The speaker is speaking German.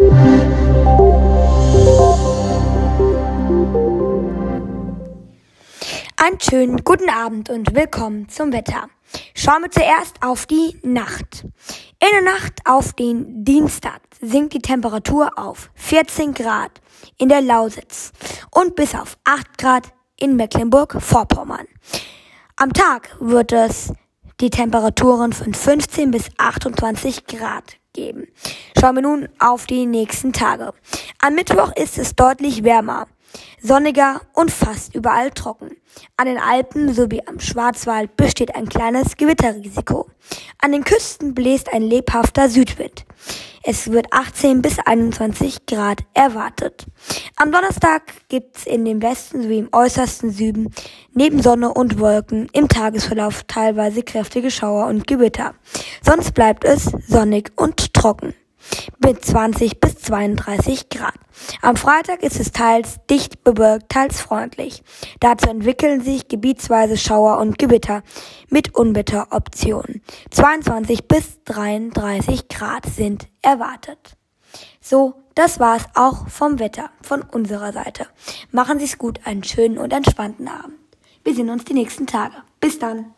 Einen schönen guten Abend und willkommen zum Wetter. Schauen wir zuerst auf die Nacht. In der Nacht auf den Dienstag sinkt die Temperatur auf 14 Grad in der Lausitz und bis auf 8 Grad in Mecklenburg-Vorpommern. Am Tag wird es die Temperaturen von 15 bis 28 Grad geben. Schauen wir nun auf die nächsten Tage. Am Mittwoch ist es deutlich wärmer, sonniger und fast überall trocken. An den Alpen sowie am Schwarzwald besteht ein kleines Gewitterrisiko. An den Küsten bläst ein lebhafter Südwind. Es wird 18 bis 21 Grad erwartet. Am Donnerstag gibt's in dem Westen sowie im äußersten Süden neben Sonne und Wolken im Tagesverlauf teilweise kräftige Schauer und Gewitter. Sonst bleibt es sonnig und trocken mit 20 bis 32 Grad. Am Freitag ist es teils dicht bewölkt, teils freundlich. Dazu entwickeln sich gebietsweise Schauer und Gewitter mit Unwetteroptionen. 22 bis 33 Grad sind erwartet. So, das war's auch vom Wetter von unserer Seite. Machen Sie's gut, einen schönen und entspannten Abend. Wir sehen uns die nächsten Tage. Bis dann.